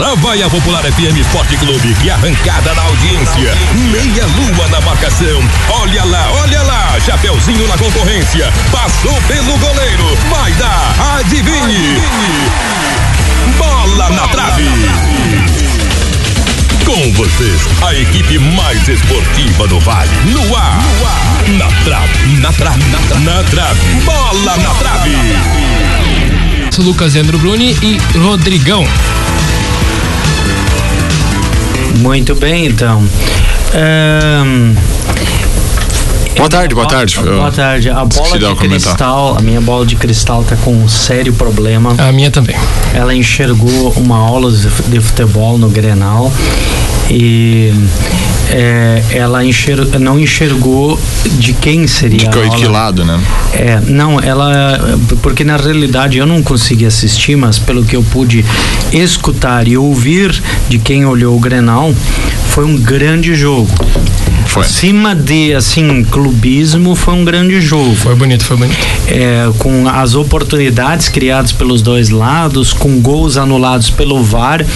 Lá vai a Popular FM Esporte Clube, que arrancada na audiência. Meia lua na marcação. Olha lá, olha lá. Chapeuzinho na concorrência. Passou pelo goleiro. Vai dar. Adivinhe. Bola na trave. Com vocês, a equipe mais esportiva do Vale. No ar. Na trave. Na trave. Na trave. Na trave. Bola na trave. Lucas Leandro Bruni e Rodrigão. Muito bem, então. Um, boa tarde, boa tarde. Boa tarde. A bola de cristal, a minha bola de cristal tá com um sério problema. A minha também. Ela enxergou uma aula de futebol no Grenal e é, ela enxergou, não enxergou de quem seria de que, que lado, né? É, não, ela porque na realidade eu não consegui assistir, mas pelo que eu pude escutar e ouvir de quem olhou o Grenal, foi um grande jogo. Foi. Acima de, assim, clubismo, foi um grande jogo. Foi bonito, foi bonito. É, com as oportunidades criadas pelos dois lados, com gols anulados pelo VAR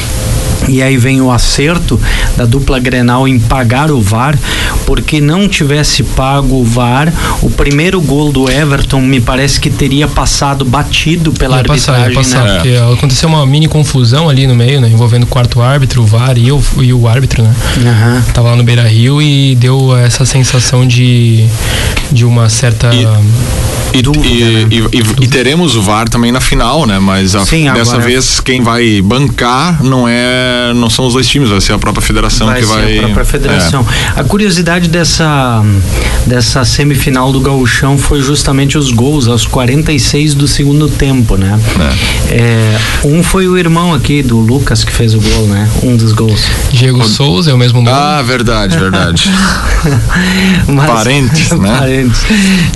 e aí vem o acerto da dupla Grenal em pagar o VAR, porque não tivesse pago o VAR, o primeiro gol do Everton me parece que teria passado batido pela ia arbitragem. Passar, ia passar, né? porque aconteceu uma mini confusão ali no meio, né? Envolvendo o quarto árbitro, o VAR e o, e o árbitro, né? Uhum. Tava lá no Beira Rio e deu essa sensação de, de uma certa. E e, dúvida, e, né? e, e, teremos o VAR também na final, né? Mas a, Sim, dessa agora... vez quem vai bancar não é, não são os dois times, vai ser a própria federação vai que vai. A própria federação. É. A curiosidade dessa dessa semifinal do Gauchão foi justamente os gols aos 46 do segundo tempo, né? É. É, um foi o irmão aqui do Lucas que fez o gol, né? Um dos gols. Diego o... Souza é o mesmo nome. Ah, verdade, verdade. Mas, parentes, né? Parentes.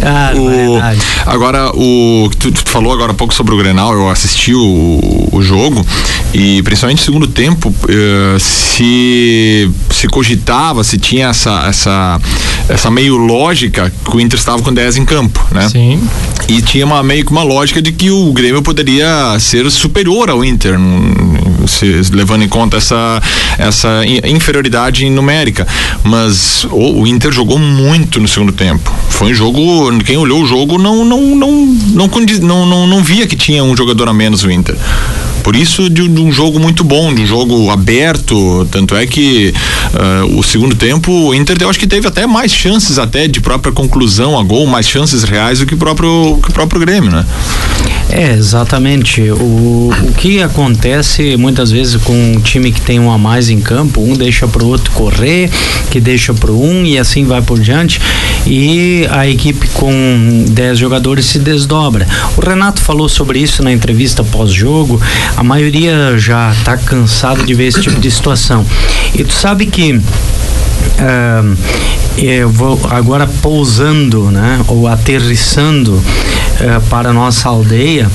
Ah, o, verdade. Agora, o tu, tu falou agora há pouco sobre o Grenal, eu assisti o, o jogo e principalmente no segundo tempo, uh, se se cogitava, se tinha essa essa essa meio lógica que o Inter estava com 10 em campo, né? Sim. E tinha uma meio que uma lógica de que o Grêmio poderia ser superior ao Inter, se, levando em conta essa essa inferioridade numérica, mas o, o Inter jogou muito no segundo tempo. Foi um jogo, quem olhou o jogo não não não não, não, não, não via que tinha um jogador a menos o Inter. Por isso de, de, um jogo muito bom, de um jogo aberto, tanto é que uh, o segundo tempo o Inter eu acho que teve até mais chances até de própria conclusão a gol, mais chances reais do que o próprio, que o próprio Grêmio, né? É, exatamente. O, o que acontece muitas vezes com um time que tem um a mais em campo, um deixa pro outro correr, que deixa pro um e assim vai por diante. E a equipe com 10 jogadores se desdobra. O Renato falou sobre isso na entrevista pós-jogo. A maioria já está cansado de ver esse tipo de situação. E tu sabe que uh, eu vou agora pousando, né, ou aterrissando uh, para a nossa aldeia.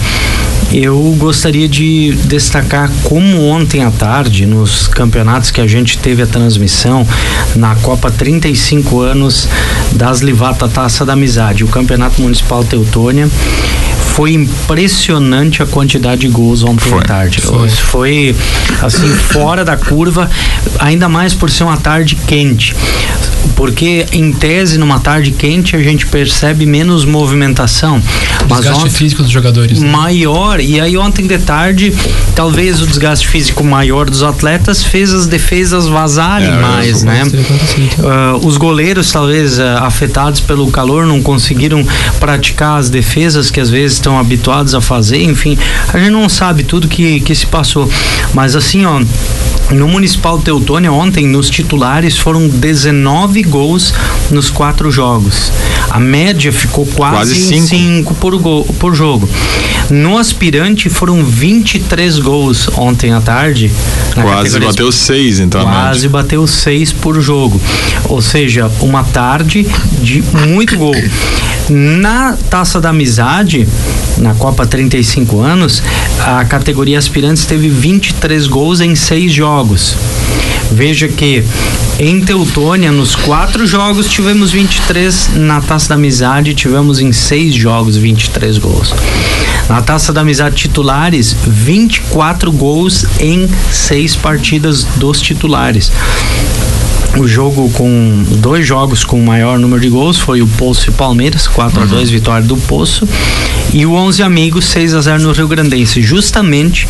Eu gostaria de destacar como ontem à tarde, nos campeonatos que a gente teve a transmissão, na Copa 35 anos das Livata Taça da Amizade, o Campeonato Municipal Teutônia, foi impressionante a quantidade de gols ontem foi, à tarde. Foi. foi assim fora da curva, ainda mais por ser uma tarde quente porque em tese numa tarde quente a gente percebe menos movimentação. O desgaste ontem, físico dos jogadores. Né? Maior e aí ontem de tarde talvez o desgaste físico maior dos atletas fez as defesas vazarem é, mais, né? Uh, os goleiros talvez uh, afetados pelo calor não conseguiram praticar as defesas que às vezes estão habituados a fazer, enfim, a gente não sabe tudo que que se passou, mas assim ó no Municipal Teutônia, ontem, nos titulares, foram 19 gols nos quatro jogos. A média ficou quase 5 por, por jogo. No aspirante, foram 23 gols ontem à tarde. Quase bateu 6, então. Quase bateu 6 por jogo. Ou seja, uma tarde de muito gol. Na Taça da Amizade, na Copa 35 anos, a categoria aspirantes teve 23 gols em seis jogos. Veja que em Teutônia, nos quatro jogos, tivemos 23. Na Taça da Amizade, tivemos em seis jogos 23 gols. Na Taça da Amizade titulares, 24 gols em seis partidas dos titulares o jogo com dois jogos com maior número de gols foi o Poço e Palmeiras, 4 uhum. a 2 vitória do Poço, e o 11 Amigos 6 a 0 no Rio Grandense. Justamente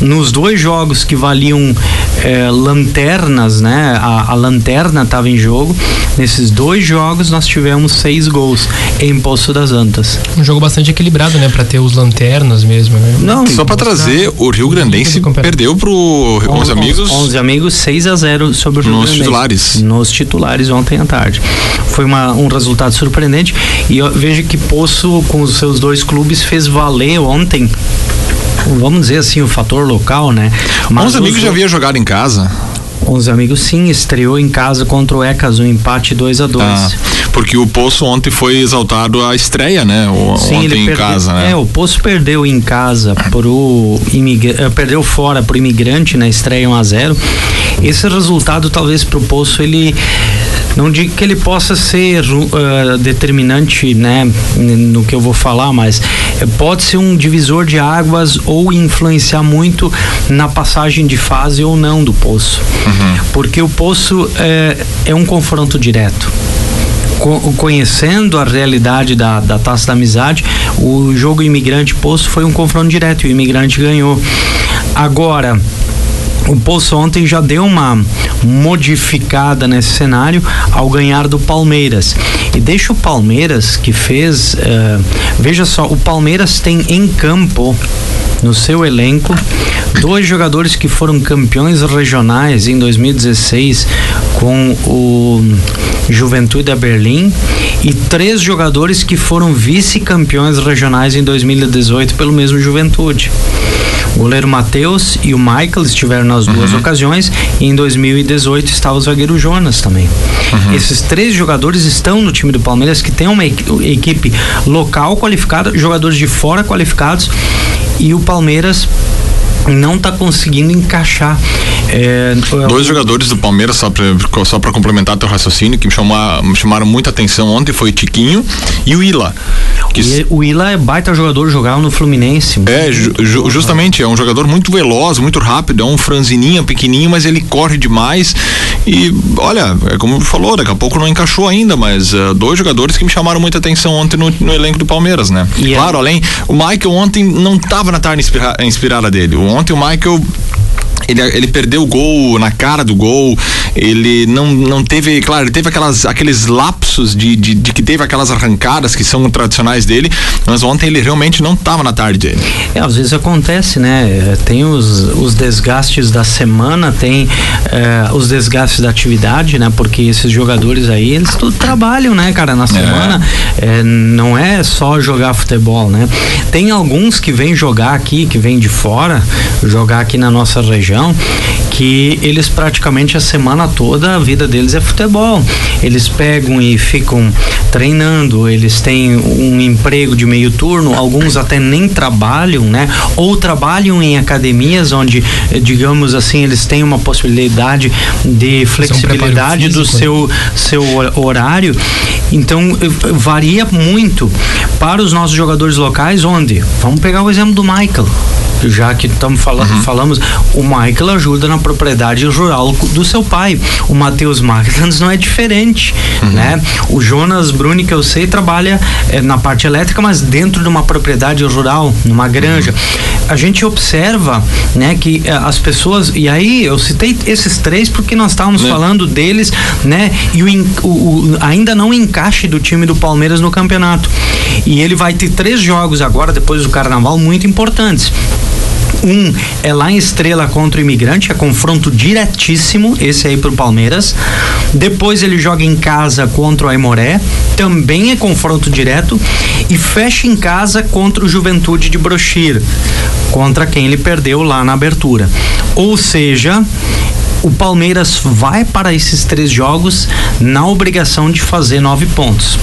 nos dois jogos que valiam eh, lanternas, né? A, a lanterna estava em jogo. Nesses dois jogos nós tivemos seis gols em Poço das Antas. Um jogo bastante equilibrado, né? Para ter os lanternas mesmo, né? Não, só para trazer, o Rio Grandense perdeu pro 11 Amigos. 11 Amigos 6 a 0 sobre o Rio Nos Grandense. titulares titulares. Nos titulares ontem à tarde. Foi uma, um resultado surpreendente e eu vejo que Poço, com os seus dois clubes, fez valer ontem vamos dizer assim, o fator local, né? Mas os amigos já havia jogado em casa. 11 amigos sim, estreou em casa contra o Ecas, um empate 2 a 2 ah, Porque o Poço ontem foi exaltado a estreia, né? O, sim, ontem em perdeu, casa, né? É, o Poço perdeu em casa pro imigrante, eh, perdeu fora pro imigrante na estreia 1 a 0 Esse resultado talvez pro Poço ele não digo que ele possa ser uh, determinante, né, no que eu vou falar, mas pode ser um divisor de águas ou influenciar muito na passagem de fase ou não do poço. Uhum. Porque o poço é, é um confronto direto conhecendo a realidade da, da taça da amizade, o jogo imigrante poço foi um confronto direto e o imigrante ganhou. Agora, o Poço ontem já deu uma modificada nesse cenário ao ganhar do Palmeiras. E deixa o Palmeiras que fez. Uh, veja só, o Palmeiras tem em campo no seu elenco dois jogadores que foram campeões regionais em 2016 com o Juventude da Berlim e três jogadores que foram vice-campeões regionais em 2018 pelo mesmo Juventude. O goleiro Matheus e o Michael estiveram nas duas uhum. ocasiões e em 2018 estava o zagueiro Jonas também. Uhum. Esses três jogadores estão no time do Palmeiras que tem uma equipe local qualificada, jogadores de fora qualificados e o Palmeiras não está conseguindo encaixar. É, Dois jogadores do Palmeiras, só para só complementar teu raciocínio, que me, chamar, me chamaram muita atenção ontem foi o Tiquinho e o Ila. Que... O Ila é baita jogador, jogava no Fluminense. É, ju, ju, justamente, é um jogador muito veloz, muito rápido, é um franzininho, pequenininho, mas ele corre demais. E olha, é como falou, daqui a pouco não encaixou ainda, mas uh, dois jogadores que me chamaram muita atenção ontem no, no elenco do Palmeiras, né? E claro, é... além, o Michael ontem não estava na tarde inspirada dele. Ontem o Michael ele, ele perdeu o gol na cara do gol, ele não, não teve, claro, ele teve aquelas, aqueles lapsos de, de, de que teve aquelas arrancadas que são tradicionais dele, mas ontem ele realmente não estava na tarde dele. É, às vezes acontece, né? Tem os, os desgastes da semana, tem é, os desgastes da atividade, né? Porque esses jogadores aí, eles tudo trabalham, né, cara, na é. semana. É. não é só jogar futebol, né? Tem alguns que vêm jogar aqui, que vêm de fora, jogar aqui na nossa região região que eles praticamente a semana toda a vida deles é futebol. Eles pegam e ficam treinando, eles têm um emprego de meio turno, alguns até nem trabalham, né? Ou trabalham em academias onde, digamos assim, eles têm uma possibilidade de flexibilidade do seu seu horário. Então varia muito para os nossos jogadores locais, onde? Vamos pegar o exemplo do Michael já que estamos falando, uhum. falamos, o Michael ajuda na propriedade rural do seu pai. O Matheus Magnus não é diferente, uhum. né? O Jonas Bruni, que eu sei, trabalha é, na parte elétrica, mas dentro de uma propriedade rural, numa granja. Uhum. A gente observa, né, que é, as pessoas, e aí eu citei esses três porque nós estávamos né? falando deles, né? E o, o, o, ainda não encaixe do time do Palmeiras no campeonato. E ele vai ter três jogos agora, depois do carnaval, muito importantes. Um é lá em Estrela contra o Imigrante, é confronto diretíssimo, esse aí pro Palmeiras. Depois ele joga em casa contra o Aimoré, também é confronto direto. E fecha em casa contra o Juventude de Brochir, contra quem ele perdeu lá na abertura. Ou seja, o Palmeiras vai para esses três jogos na obrigação de fazer nove pontos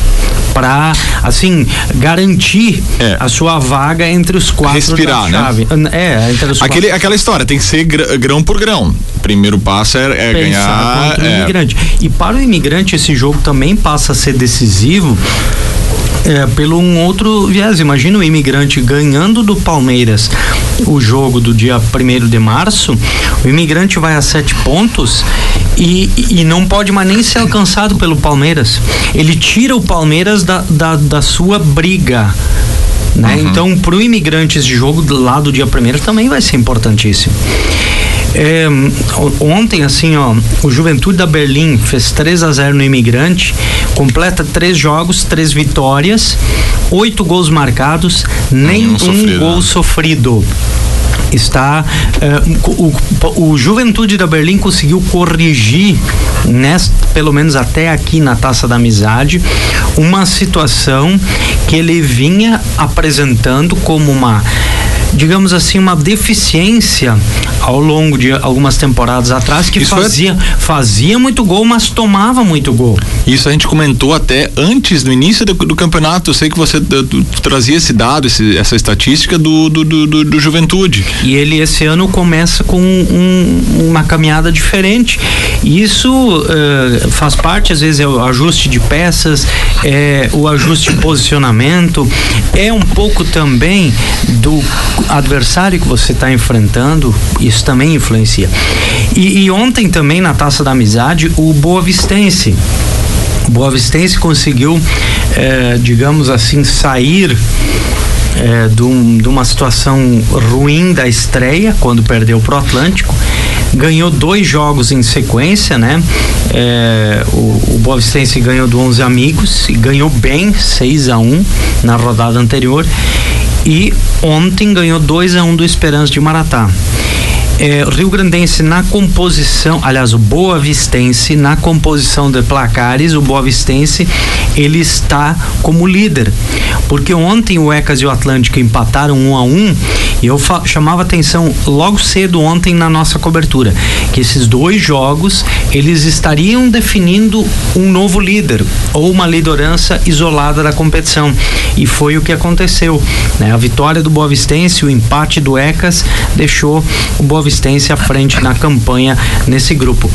para assim garantir é. a sua vaga entre os quatro respirar né é entre os Aquele, aquela história tem que ser grão por grão primeiro passo é, é ganhar é. imigrante e para o imigrante esse jogo também passa a ser decisivo é, pelo um outro viés. Imagina o imigrante ganhando do Palmeiras o jogo do dia 1 de março, o imigrante vai a sete pontos e, e não pode mais nem ser alcançado pelo Palmeiras. Ele tira o Palmeiras da, da, da sua briga. Né? Uhum. Então, para o imigrante, esse jogo lá do dia primeiro também vai ser importantíssimo. É, ontem, assim, ó, o Juventude da Berlim fez 3 a 0 no Imigrante, completa três jogos, três vitórias, oito gols marcados, nem um, um gol sofrido. Está uh, o, o, Juventude da Berlim conseguiu corrigir nesta, pelo menos até aqui na Taça da Amizade uma situação que ele vinha apresentando como uma digamos assim, uma deficiência ao longo de algumas temporadas atrás que Isso fazia, é... fazia muito gol, mas tomava muito gol. Isso a gente comentou até antes, no início do, do campeonato. Eu sei que você do, do, trazia esse dado, esse, essa estatística do, do, do, Juventude. E ele esse ano começa com um, uma caminhada diferente. Isso uh, faz parte, às vezes, é o ajuste de peças, é o ajuste de posicionamento, é um pouco também do adversário que você está enfrentando, isso também influencia. E, e, ontem também na Taça da Amizade, o Boa Vistense. Boa Vistense conseguiu, eh, digamos assim, sair é, de, um, de, uma situação ruim da estreia, quando perdeu pro Atlântico. Ganhou dois jogos em sequência, né? É, o, o Boa Vistense ganhou do 11 Amigos e ganhou bem, 6 a 1 na rodada anterior e ontem ganhou 2 a 1 um do Esperança de Maratá. É, Rio Grandense na composição, aliás, o Boa Vistense na composição de placares, o Boa Vistense ele está como líder, porque ontem o Ecas e o Atlântico empataram um a um e eu chamava atenção logo cedo ontem na nossa cobertura que esses dois jogos eles estariam definindo um novo líder ou uma liderança isolada da competição e foi o que aconteceu, né? A vitória do Boa Vistense, o empate do Ecas deixou o Boa Vistense à frente na campanha nesse grupo.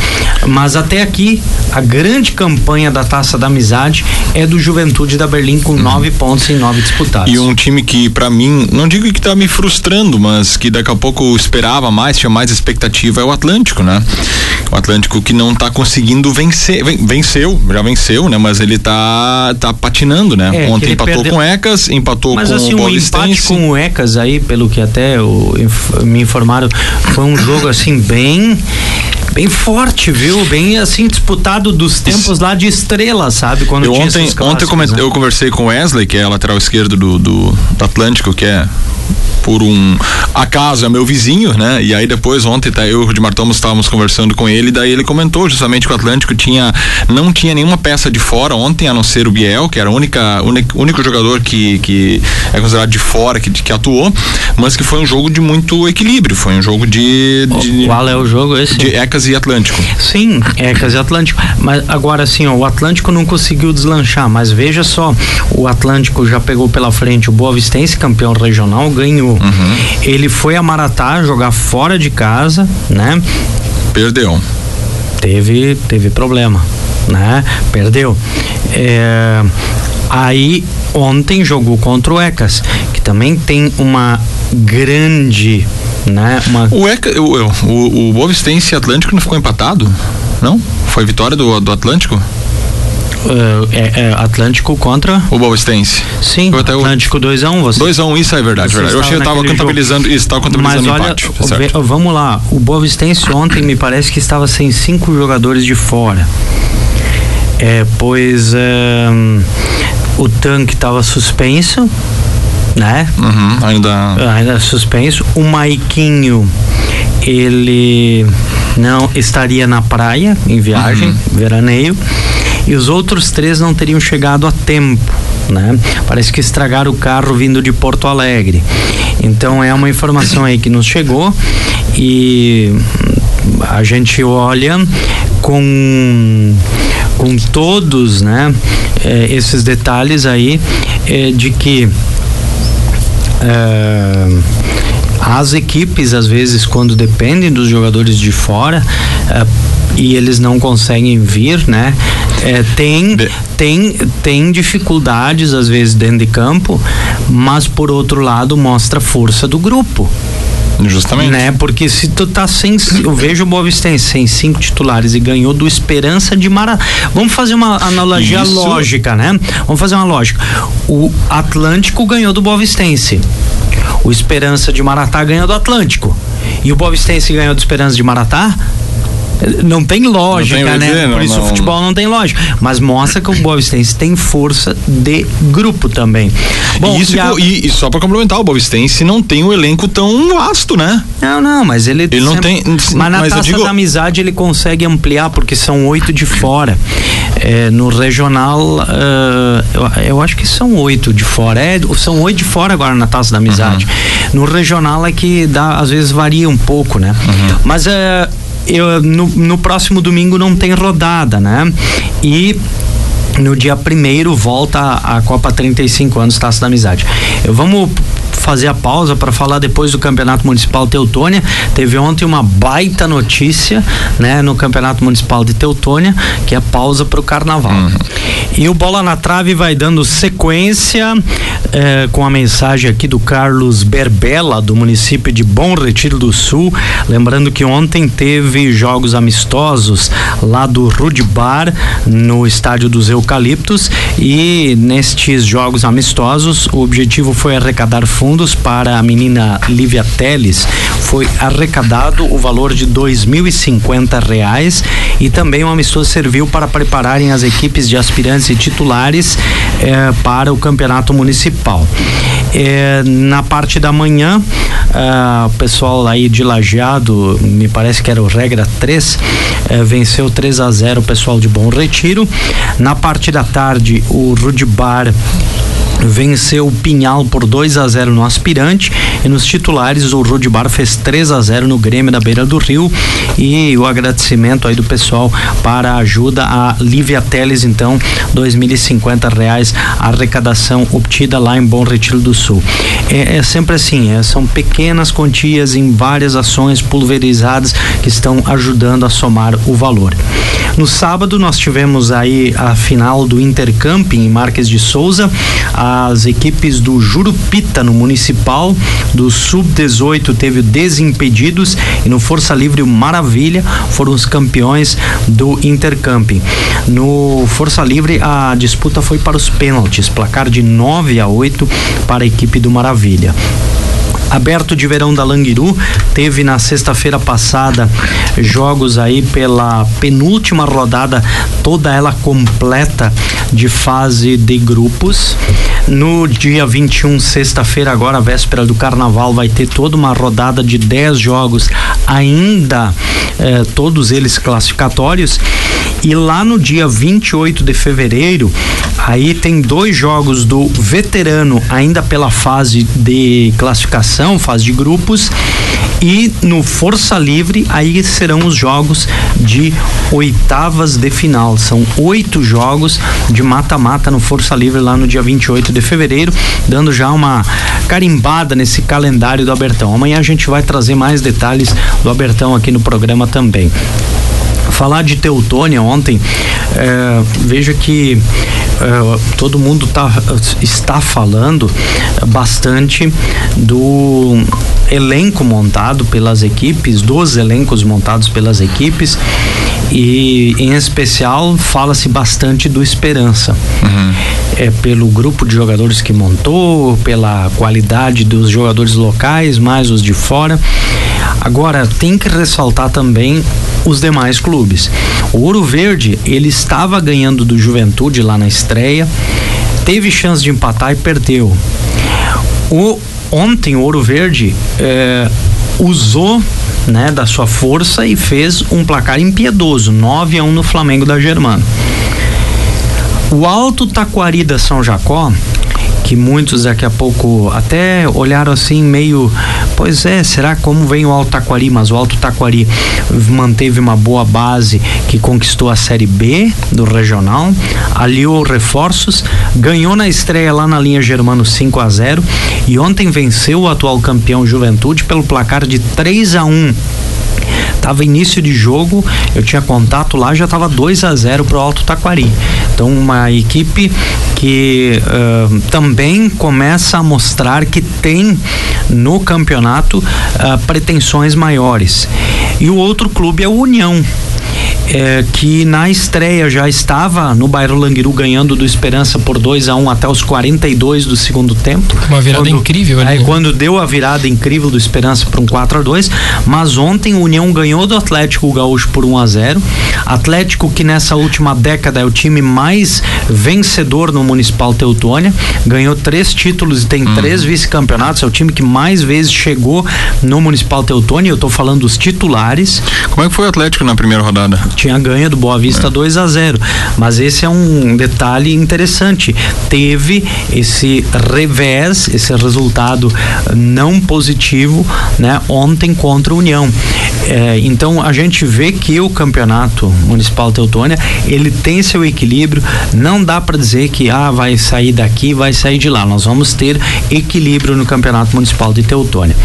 Mas até aqui, a grande campanha da Taça da Amizade é do Juventude da Berlim com uhum. nove pontos em nove disputados. E um time que, para mim, não digo que tá me frustrando, mas que daqui a pouco esperava mais, tinha mais expectativa, é o Atlântico, né? O Atlântico que não tá conseguindo vencer, venceu, já venceu, né? Mas ele tá, tá patinando, né? É, Ontem empatou perdeu... com o Ecas, empatou mas, com assim, o Boa um empate com o Ecas aí, pelo que até o, me informaram, foi um jogo assim bem bem forte, viu? Bem assim disputado dos tempos lá de estrela, sabe? Quando eu ontem, ontem eu, né? eu conversei com o Wesley, que é lateral esquerdo do, do, do Atlântico, que é por um acaso é meu vizinho, né? E aí depois ontem tá, eu e o de Martão estávamos conversando com ele, daí ele comentou justamente que o Atlântico tinha não tinha nenhuma peça de fora ontem, a não ser o Biel, que era o única, único, único jogador que, que é considerado de fora que, que atuou, mas que foi um jogo de muito equilíbrio, foi um jogo de, de qual é o jogo esse? De Ecas e Atlântico. Sim, Ecas e Atlântico. Mas agora assim, ó, o Atlântico não conseguiu deslanchar, mas veja só, o Atlântico já pegou pela frente o Boa Vistense, campeão regional, ganhou. Uhum. Ele foi a Maratá jogar fora de casa, né? Perdeu. Teve, teve problema, né? Perdeu. É, aí ontem jogou contra o Ecas, que também tem uma grande né? Uma... O, Eca, o, o, o Bovistense Atlântico não ficou empatado? Não? Foi vitória do, do Atlântico? Uh, é, é, Atlântico contra o Boastense. Sim, Atlântico 2x1. Um, 2x1, um, isso é verdade, verdade. Eu achei que estava contabilizando jogo. isso, estava contabilizando Mas olha, empate. Tá vamos lá, o Boastense ontem me parece que estava sem cinco jogadores de fora. É, pois é, o tanque estava suspenso, né? Uhum, ainda. Ainda suspenso. O Maiquinho, ele não estaria na praia em viagem, uhum. veraneio e os outros três não teriam chegado a tempo. Né? Parece que estragaram o carro vindo de Porto Alegre. Então é uma informação aí que nos chegou e a gente olha com com todos, né, eh, esses detalhes aí eh, de que eh, as equipes às vezes quando dependem dos jogadores de fora eh, e eles não conseguem vir, né? É, tem, tem, tem dificuldades às vezes dentro de campo, mas por outro lado mostra a força do grupo. Justamente. Né? Porque se tu tá sem. Eu vejo o Boa Vistense sem cinco titulares e ganhou do Esperança de Mara. Vamos fazer uma analogia Isso. lógica, né? Vamos fazer uma lógica. O Atlântico ganhou do Boa Vistense. O Esperança de Maratá ganhou do Atlântico. E o Boa Vistense ganhou do Esperança de Maratá não tem lógica, não tem né? Dizer, Por isso não. o futebol não tem lógica. Mas mostra que o Boavistense tem força de grupo também. Bom, e, isso, e, a... e, e só para complementar, o Boavistense não tem um elenco tão vasto, né? Não, não, mas ele. Ele não tem. Mas na mas taça digo... da amizade ele consegue ampliar, porque são oito de fora. É, no regional, uh, eu, eu, acho que são oito de fora. É, são oito de fora agora na taça da amizade. Uhum. No regional é que dá, às vezes varia um pouco, né? Uhum. Mas uh, eu, no, no próximo domingo não tem rodada, né? E no dia primeiro volta a, Copa 35 anos Taça da Amizade. Eu, vamos fazer a pausa para falar depois do Campeonato Municipal Teutônia. Teve ontem uma baita notícia, né, no Campeonato Municipal de Teutônia, que é a pausa para o Carnaval. Uhum. E o Bola na Trave vai dando sequência eh, com a mensagem aqui do Carlos Berbela, do município de Bom Retiro do Sul. Lembrando que ontem teve jogos amistosos lá do Rude Bar, no estádio dos Eucaliptos. E nestes jogos amistosos, o objetivo foi arrecadar fundos para a menina Lívia Teles. Foi arrecadado o valor de dois mil e cinquenta reais e também o amistoso serviu para prepararem as equipes de aspirantes e titulares eh, para o campeonato municipal. Eh, na parte da manhã, eh, o pessoal aí de Lajeado, me parece que era o regra 3, venceu 3 a 0 o pessoal de Bom Retiro. Na parte da tarde, o Rudibar venceu o Pinhal por 2 a 0 no aspirante e nos titulares o Rudibar fez 3 a 0 no Grêmio da Beira do Rio. E o agradecimento aí do pessoal para a ajuda a Lívia Teles então dois mil e cinquenta reais a arrecadação obtida lá em Bom Retiro do Sul. É, é sempre assim é, são pequenas quantias em várias ações pulverizadas que estão ajudando a somar o valor. No sábado nós tivemos aí a final do Intercamping em Marques de Souza as equipes do Jurupita no Municipal, do Sub-18 teve o Desimpedidos e no Força Livre o Maravilha foram os campeões do Intercamping. No Força Livre a disputa foi para os pênaltis, placar de 9 a 8 para a equipe do Maravilha. Aberto de Verão da Languiru teve na sexta-feira passada jogos aí pela penúltima rodada, toda ela completa de fase de grupos. No dia 21, sexta-feira, agora, véspera do carnaval, vai ter toda uma rodada de 10 jogos, ainda eh, todos eles classificatórios. E lá no dia 28 de fevereiro, aí tem dois jogos do veterano, ainda pela fase de classificação, fase de grupos. E no Força Livre, aí serão os jogos de oitavas de final. São oito jogos de mata-mata no Força Livre lá no dia 28 de fevereiro, dando já uma carimbada nesse calendário do Abertão. Amanhã a gente vai trazer mais detalhes do Abertão aqui no programa também falar de Teutônia ontem, é, veja que é, todo mundo tá, está falando bastante do elenco montado pelas equipes, dos elencos montados pelas equipes e em especial fala-se bastante do Esperança. Uhum. É pelo grupo de jogadores que montou, pela qualidade dos jogadores locais, mais os de fora. Agora tem que ressaltar também os demais clubes. O Ouro Verde, ele estava ganhando do Juventude lá na estreia, teve chance de empatar e perdeu. O, ontem o Ouro Verde é, usou né, da sua força e fez um placar impiedoso, 9 a 1 no Flamengo da Germana. O Alto Taquari da São Jacó que muitos daqui a pouco até olharam assim meio, pois é, será como vem o Alto Taquari? Mas o Alto Taquari manteve uma boa base que conquistou a Série B do regional, aliou reforços, ganhou na estreia lá na linha Germano 5 a 0 e ontem venceu o atual campeão Juventude pelo placar de 3 a 1 Tava início de jogo, eu tinha contato lá, já tava 2 a 0 pro Alto Taquari. Então uma equipe que uh, também começa a mostrar que tem no campeonato uh, pretensões maiores. E o outro clube é o União é, que na estreia já estava no Bairro Languiru ganhando do Esperança por 2 a 1 um até os 42 do segundo tempo. Uma virada quando, incrível ali. É, quando deu a virada incrível do Esperança para um 4 a 2 mas ontem o União ganhou do Atlético Gaúcho por 1 a 0 Atlético que nessa última década é o time mais vencedor no Municipal Teutônia, ganhou três títulos e tem uhum. três vice-campeonatos, é o time que mais vezes chegou no Municipal Teutônia, eu estou falando dos titulares. Como é que foi o Atlético na primeira rodada? Tinha ganho do Boa Vista é. 2 a 0 Mas esse é um detalhe interessante. Teve esse revés, esse resultado não positivo, né, ontem contra a União. É, então a gente vê que o campeonato municipal Teutônia ele tem seu equilíbrio. Não dá para dizer que ah vai sair daqui, vai sair de lá. Nós vamos ter equilíbrio no campeonato municipal de Teutônia.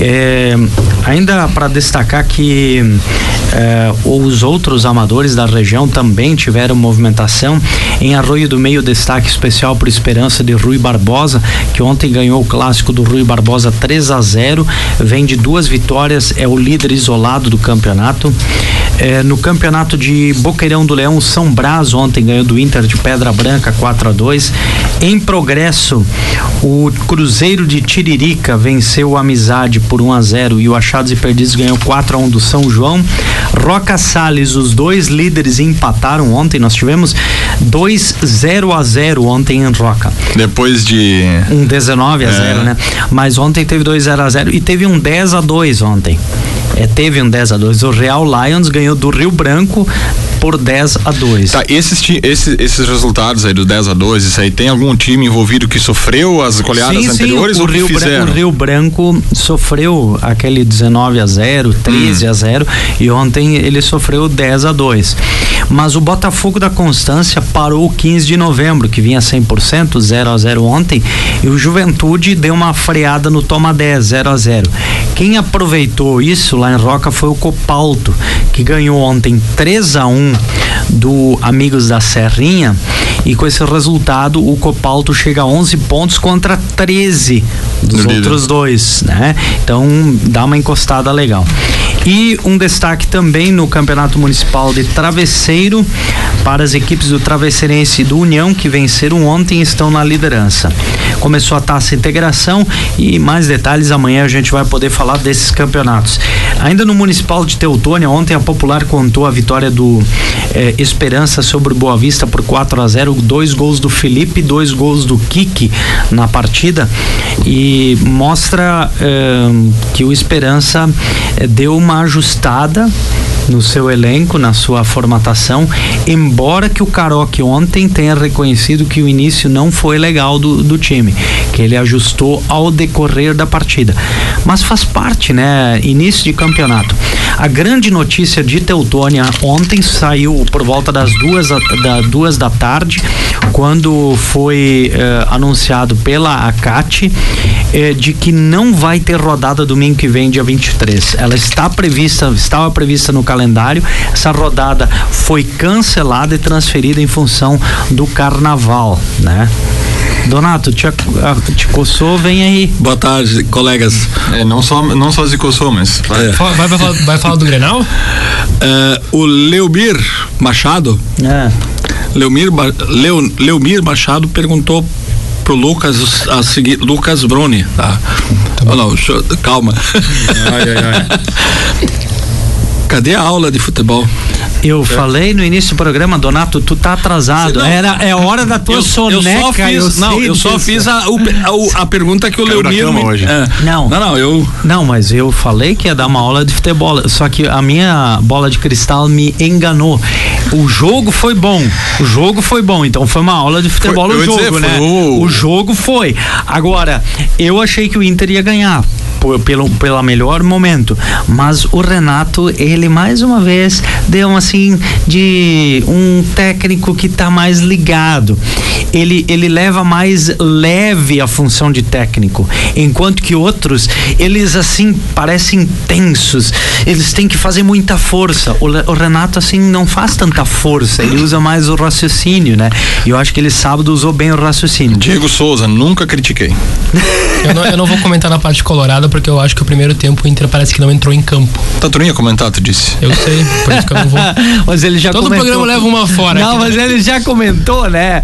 É, ainda para destacar que é, os outros outros amadores da região também tiveram movimentação. Em Arroio do Meio, destaque especial por Esperança de Rui Barbosa, que ontem ganhou o clássico do Rui Barbosa 3 a 0 vem de duas vitórias, é o líder isolado do campeonato. É, no campeonato de Boqueirão do Leão, São Brás ontem ganhou do Inter de Pedra Branca 4 a 2 Em progresso, o Cruzeiro de Tiririca venceu o Amizade por 1 a 0 e o Achados e Perdidos ganhou 4 a 1 do São João. Roca Salles, os dois líderes empataram ontem. Nós tivemos 2 0 a 0 ontem em Roca. Depois de um 19 a é. 0, né? Mas ontem teve 2 0 a 0 e teve um 10 a 2 ontem. É, teve um 10 a 2 O Real Lions ganhou do Rio Branco por 10 a 2. Tá, esses, esses, esses resultados aí do 10 a 2, isso aí tem algum time envolvido que sofreu as goleadas sim, anteriores sim, o, ou Rio fizeram? o Rio Branco sofreu aquele 19 a 0, 13 hum. a 0 e ontem ele sofreu 10 a 2. Mas o Botafogo da Constância parou 15 de novembro, que vinha 100%, 0 a 0 ontem, e o Juventude deu uma freada no toma 10, 0 a 0. Quem aproveitou isso lá em Roca foi o Copalto, que ganhou ontem 3 a 1 do Amigos da Serrinha e com esse resultado o Copalto chega a 11 pontos contra 13 dos do outros líder. dois, né? Então dá uma encostada legal. E um destaque também no Campeonato Municipal de Travesseiro para as equipes do Travesseirense e do União que venceram ontem e estão na liderança. Começou a taça integração e mais detalhes amanhã a gente vai poder falar desses campeonatos. Ainda no Municipal de Teutônia, ontem a Popular contou a vitória do eh, Esperança sobre o Boa Vista por 4 a 0 dois gols do Felipe, dois gols do Kiki na partida e mostra eh, que o Esperança eh, deu uma ajustada no seu elenco, na sua formatação, embora que o Caroque ontem tenha reconhecido que o início não foi legal do, do time, que ele ajustou ao decorrer da partida. Mas faz parte, né? Início de campeonato. A grande notícia de Teutônia ontem saiu por volta das duas da, duas da tarde, quando foi eh, anunciado pela ACAT eh, de que não vai ter rodada domingo que vem, dia 23. Ela está prevista, estava prevista no calendário. Essa rodada foi cancelada e transferida em função do carnaval, né? Donato, te, te coçou, vem aí. Boa tarde, colegas. É, não, só, não só se coçou, mas. Vai, é. vai, vai, falar, vai falar do Grenal? É, o Leomir Machado. É. Leomir, Leo, Leomir Machado perguntou pro Lucas a seguir Lucas Bruni, tá? tá oh, não, calma. Ai, ai, ai. Cadê a aula de futebol? Eu é. falei no início do programa, Donato, tu tá atrasado. Não, Era, é hora da tua eu, soneca. Eu só fiz, eu não, eu só fiz a, a, a, pergunta que o Leonir hoje. É. Não. Não, não, eu. Não, mas eu falei que ia dar uma aula de futebol. Só que a minha bola de cristal me enganou. o jogo foi bom. O jogo foi bom. Então foi uma aula de futebol foi, o jogo, dizer, né? O... o jogo foi. Agora, eu achei que o Inter ia ganhar pelo pela melhor momento, mas o Renato ele mais uma vez deu assim de um técnico que está mais ligado. Ele ele leva mais leve a função de técnico, enquanto que outros eles assim parecem tensos. Eles têm que fazer muita força. O, o Renato assim não faz tanta força, ele usa mais o raciocínio, né? E eu acho que ele sábado usou bem o raciocínio. Diego Souza, nunca critiquei. eu, não, eu não vou comentar na parte colorada porque eu acho que o primeiro tempo o Inter parece que não entrou em campo. Tá, tu nem ia comentar, tu disse. Eu sei, por isso que eu não vou. mas ele já Todo comentou. programa leva uma fora. Não, aqui, mas né? ele já comentou, né?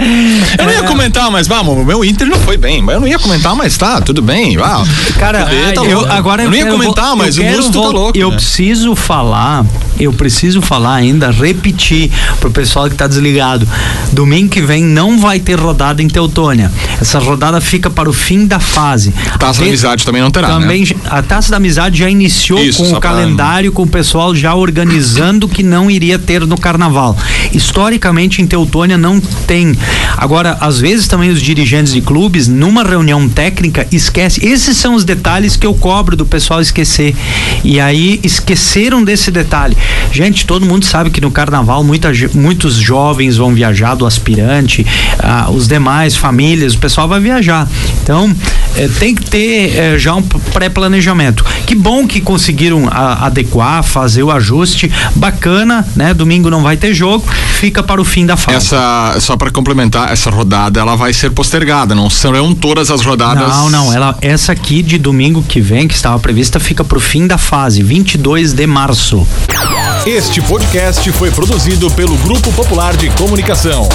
Eu não ia é. comentar, mas vamos, o meu Inter não foi bem. Mas eu não ia comentar, mas tá, tudo bem. Uau. Cara, ah, tá eu, agora eu, não ia comentar, mas o Musto tá louco. Eu né? preciso falar, eu preciso falar ainda, repetir pro pessoal que tá desligado. Domingo que vem não vai ter rodada em Teutônia. Essa rodada fica para o fim da fase. Taça da Amizade também não terá, também, né? A Taça da Amizade já iniciou Isso, com o calendário, pra... com o pessoal já organizando que não iria ter no Carnaval. Historicamente, em Teutônia não tem. Agora, às vezes também os dirigentes de clubes, numa reunião técnica, esquece. Esses são os detalhes que eu cobro do pessoal esquecer. E aí esqueceram desse detalhe. Gente, todo mundo sabe que no Carnaval muita, muitos jovens vão viajar do aspirante, ah, os demais famílias, o pessoal vai viajar. Então, eh, tem que ter eh, já um pré-planejamento. Que bom que conseguiram a, adequar, fazer o ajuste. Bacana, né? Domingo não vai ter jogo, fica para o fim da fase. Essa, só para complementar, essa rodada ela vai ser postergada, não serão todas as rodadas. Não, não, ela, essa aqui de domingo que vem, que estava prevista, fica para o fim da fase, 22 de março. Este podcast foi produzido pelo Grupo Popular de Comunicação.